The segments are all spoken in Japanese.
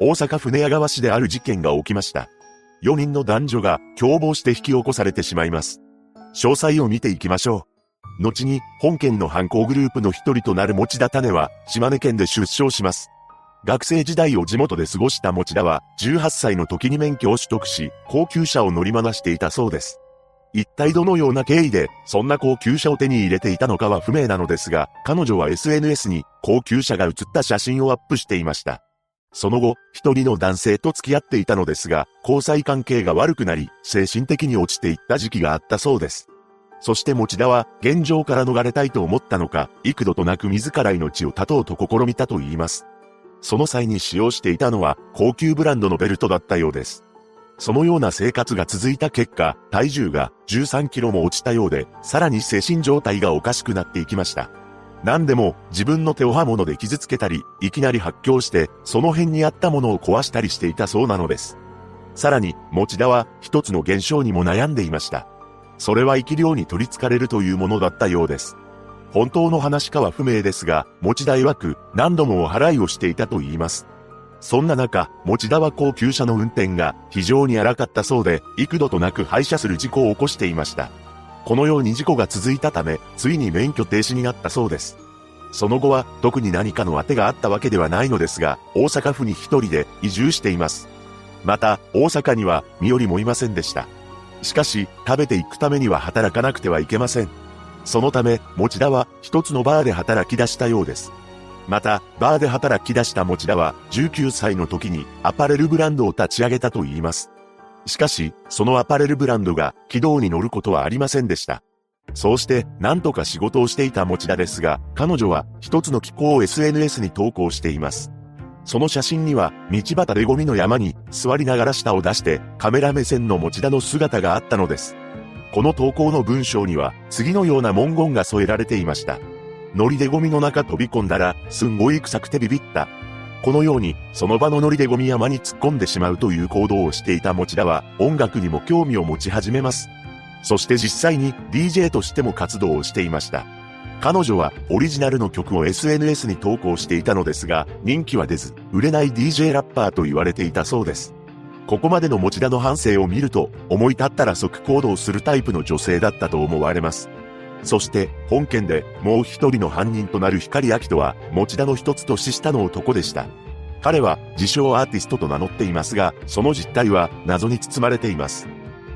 大阪府寝屋川市である事件が起きました。4人の男女が共謀して引き起こされてしまいます。詳細を見ていきましょう。後に、本件の犯行グループの一人となる持田種は、島根県で出生します。学生時代を地元で過ごした持田は、18歳の時に免許を取得し、高級車を乗り回していたそうです。一体どのような経緯で、そんな高級車を手に入れていたのかは不明なのですが、彼女は SNS に高級車が写った写真をアップしていました。その後、一人の男性と付き合っていたのですが、交際関係が悪くなり、精神的に落ちていった時期があったそうです。そして持田は、現状から逃れたいと思ったのか、幾度となく自ら命を絶とうと試みたと言います。その際に使用していたのは、高級ブランドのベルトだったようです。そのような生活が続いた結果、体重が13キロも落ちたようで、さらに精神状態がおかしくなっていきました。何でも自分の手を刃物で傷つけたり、いきなり発狂して、その辺にあったものを壊したりしていたそうなのです。さらに、持田は一つの現象にも悩んでいました。それは生き量に取り憑かれるというものだったようです。本当の話かは不明ですが、持田曰く何度もお払いをしていたと言います。そんな中、持田は高級車の運転が非常に荒かったそうで、幾度となく廃車する事故を起こしていました。このように事故が続いたため、ついに免許停止になったそうです。その後は特に何かの当てがあったわけではないのですが、大阪府に一人で移住しています。また、大阪には身寄りもいませんでした。しかし、食べていくためには働かなくてはいけません。そのため、持田は一つのバーで働き出したようです。また、バーで働き出した持田は、19歳の時にアパレルブランドを立ち上げたと言います。しかし、そのアパレルブランドが軌道に乗ることはありませんでした。そうして、なんとか仕事をしていた持田ですが、彼女は一つの気候を SNS に投稿しています。その写真には、道端でゴミの山に座りながら舌を出して、カメラ目線の持田の姿があったのです。この投稿の文章には、次のような文言が添えられていました。ノリでゴミの中飛び込んだら、すんごい臭くてビビった。このように、その場のノリでゴミ山に突っ込んでしまうという行動をしていた持田は、音楽にも興味を持ち始めます。そして実際に DJ としても活動をしていました。彼女はオリジナルの曲を SNS に投稿していたのですが、人気は出ず、売れない DJ ラッパーと言われていたそうです。ここまでの持田の反省を見ると、思い立ったら即行動するタイプの女性だったと思われます。そして、本件でもう一人の犯人となる光明人は、持田の一つ年下の男でした。彼は自称アーティストと名乗っていますが、その実態は謎に包まれています。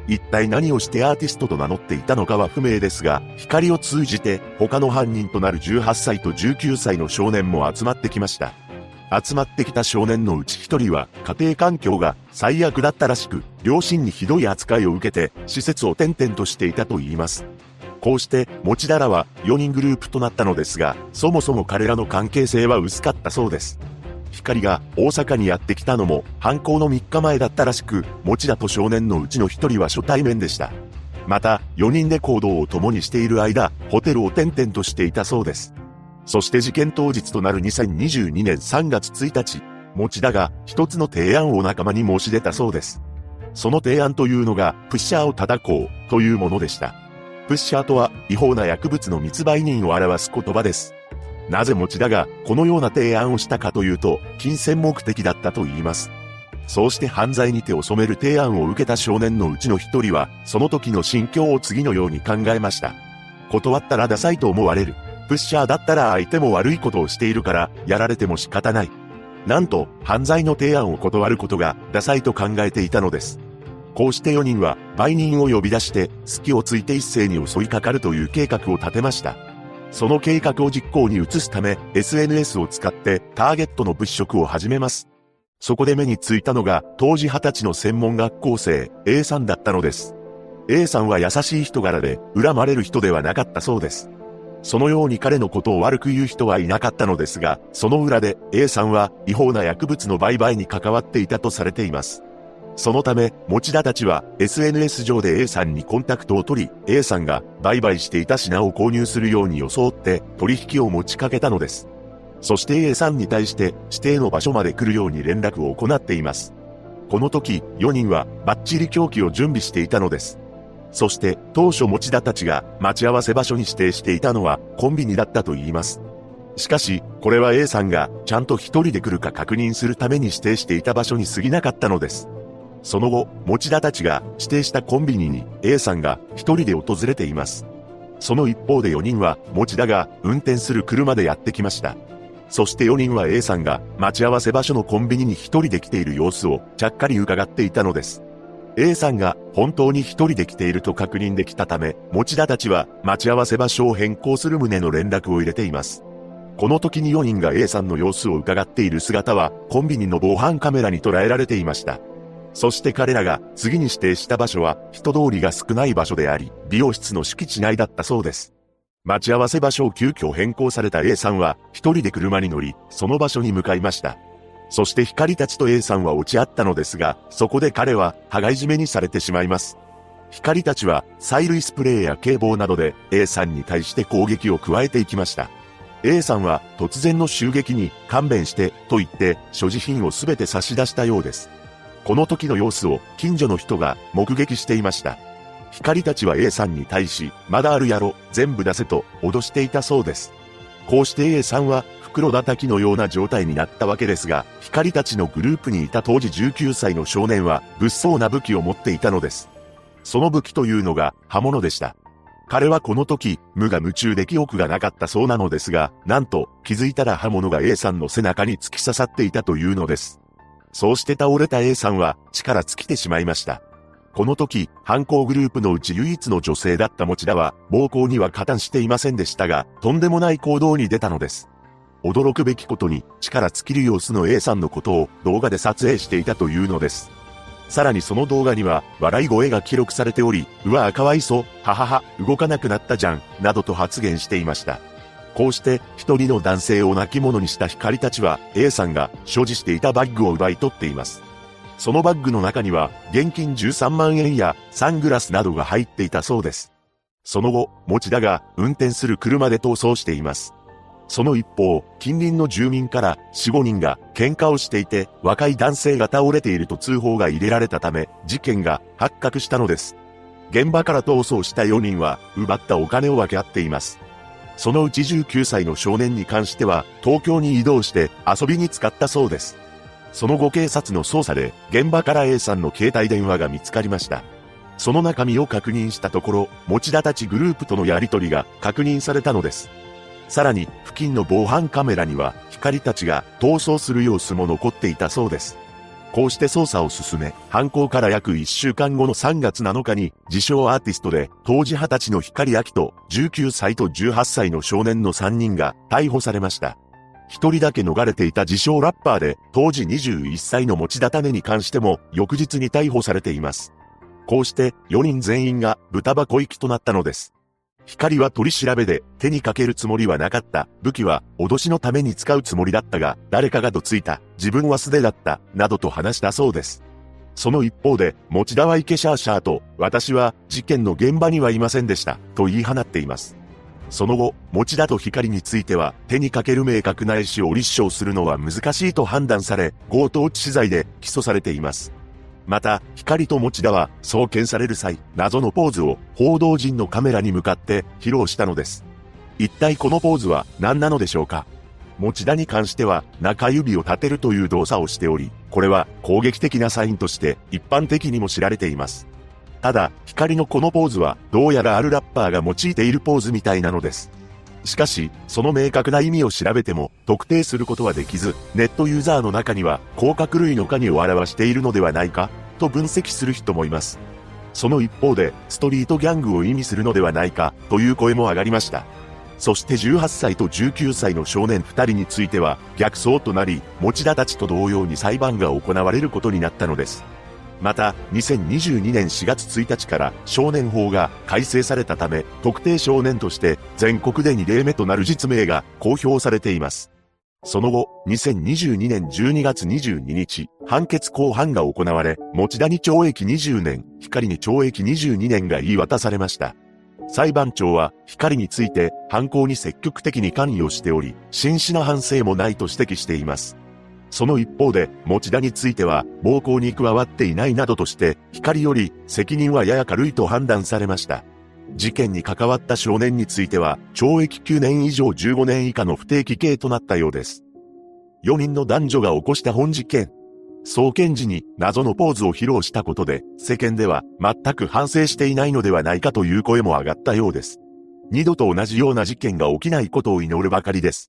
一体何をしてアーティストと名乗っていたのかは不明ですが、光を通じて他の犯人となる18歳と19歳の少年も集まってきました。集まってきた少年のうち一人は家庭環境が最悪だったらしく、両親にひどい扱いを受けて施設を転々としていたと言います。こうして、持田らは4人グループとなったのですが、そもそも彼らの関係性は薄かったそうです。光が大阪にやってきたのも犯行の3日前だったらしく、持田と少年のうちの1人は初対面でした。また、4人で行動を共にしている間、ホテルを転々としていたそうです。そして事件当日となる2022年3月1日、持田が一つの提案を仲間に申し出たそうです。その提案というのが、プッシャーを叩こうというものでした。プッシャーとは違法な薬物の密売人を表す言葉です。なぜ持田がこのような提案をしたかというと、金銭目的だったと言います。そうして犯罪に手を染める提案を受けた少年のうちの一人は、その時の心境を次のように考えました。断ったらダサいと思われる。プッシャーだったら相手も悪いことをしているから、やられても仕方ない。なんと、犯罪の提案を断ることがダサいと考えていたのです。こうして4人は売人を呼び出して、隙をついて一斉に襲いかかるという計画を立てました。その計画を実行に移すため、SNS を使ってターゲットの物色を始めます。そこで目についたのが、当時20歳の専門学校生、A さんだったのです。A さんは優しい人柄で、恨まれる人ではなかったそうです。そのように彼のことを悪く言う人はいなかったのですが、その裏で A さんは違法な薬物の売買に関わっていたとされています。そのため、持田たちは SNS 上で A さんにコンタクトを取り、A さんが売買していた品を購入するように装って取引を持ちかけたのです。そして A さんに対して指定の場所まで来るように連絡を行っています。この時、4人はバッチリ凶器を準備していたのです。そして当初持田たちが待ち合わせ場所に指定していたのはコンビニだったと言います。しかし、これは A さんがちゃんと一人で来るか確認するために指定していた場所に過ぎなかったのです。その後、持田たちが指定したコンビニに A さんが一人で訪れています。その一方で4人は持田が運転する車でやってきました。そして4人は A さんが待ち合わせ場所のコンビニに一人で来ている様子をちゃっかり伺っていたのです。A さんが本当に一人で来ていると確認できたため、持田たちは待ち合わせ場所を変更する旨の連絡を入れています。この時に4人が A さんの様子を伺っている姿はコンビニの防犯カメラに捉えられていました。そして彼らが次に指定した場所は人通りが少ない場所であり、美容室の敷地内だったそうです。待ち合わせ場所を急遽変更された A さんは一人で車に乗り、その場所に向かいました。そして光たちと A さんは落ち合ったのですが、そこで彼は羽交い締めにされてしまいます。光たちは催涙スプレーや警棒などで A さんに対して攻撃を加えていきました。A さんは突然の襲撃に勘弁してと言って所持品をすべて差し出したようです。この時の様子を近所の人が目撃していました。光たちは A さんに対し、まだあるやろ、全部出せと脅していたそうです。こうして A さんは袋叩きのような状態になったわけですが、光たちのグループにいた当時19歳の少年は物騒な武器を持っていたのです。その武器というのが刃物でした。彼はこの時、無我夢中で記憶がなかったそうなのですが、なんと気づいたら刃物が A さんの背中に突き刺さっていたというのです。そうして倒れた A さんは力尽きてしまいました。この時、犯行グループのうち唯一の女性だった持田は、暴行には加担していませんでしたが、とんでもない行動に出たのです。驚くべきことに、力尽きる様子の A さんのことを動画で撮影していたというのです。さらにその動画には、笑い声が記録されており、うわぁかわいそう、ははは、動かなくなったじゃん、などと発言していました。こうして一人の男性を亡き者にした光たちは A さんが所持していたバッグを奪い取っています。そのバッグの中には現金13万円やサングラスなどが入っていたそうです。その後、持田が運転する車で逃走しています。その一方、近隣の住民から4、5人が喧嘩をしていて若い男性が倒れていると通報が入れられたため事件が発覚したのです。現場から逃走した4人は奪ったお金を分け合っています。そのうち19歳の少年に関しては、東京に移動して遊びに使ったそうです。その後警察の捜査で、現場から A さんの携帯電話が見つかりました。その中身を確認したところ、持田たちグループとのやりとりが確認されたのです。さらに、付近の防犯カメラには、光たちが逃走する様子も残っていたそうです。こうして捜査を進め、犯行から約1週間後の3月7日に、自称アーティストで、当時20歳の光明と、19歳と18歳の少年の3人が逮捕されました。一人だけ逃れていた自称ラッパーで、当時21歳の持田種に関しても、翌日に逮捕されています。こうして、4人全員が豚箱行きとなったのです。光は取り調べで手にかけるつもりはなかった。武器は脅しのために使うつもりだったが、誰かがどついた。自分は素手だった。などと話したそうです。その一方で、持田は池シャーシャーと、私は事件の現場にはいませんでした。と言い放っています。その後、持田と光については、手にかける明確な意思を立証するのは難しいと判断され、強盗致死罪で起訴されています。また、光と持田は送検される際、謎のポーズを報道陣のカメラに向かって披露したのです。一体このポーズは何なのでしょうか？持田に関しては中指を立てるという動作をしており、これは攻撃的なサインとして一般的にも知られています。ただ、光のこのポーズはどうやらあるラッパーが用いているポーズみたいなのです。しかし、その明確な意味を調べても特定することはできず、ネットユーザーの中には甲殻類の影を表しているのではないかと分析する人もいます。その一方で、ストリートギャングを意味するのではないかという声も上がりました。そして18歳と19歳の少年2人については逆走となり、持田たちと同様に裁判が行われることになったのです。また、2022年4月1日から少年法が改正されたため、特定少年として全国で2例目となる実名が公表されています。その後、2022年12月22日、判決公判が行われ、持田に懲役20年、光に懲役22年が言い渡されました。裁判長は、光について、犯行に積極的に関与しており、真摯な反省もないと指摘しています。その一方で、持田については、暴行に加わっていないなどとして、光より責任はやや軽いと判断されました。事件に関わった少年については、懲役9年以上15年以下の不定期刑となったようです。4人の男女が起こした本事件。送検時に謎のポーズを披露したことで、世間では全く反省していないのではないかという声も上がったようです。二度と同じような事件が起きないことを祈るばかりです。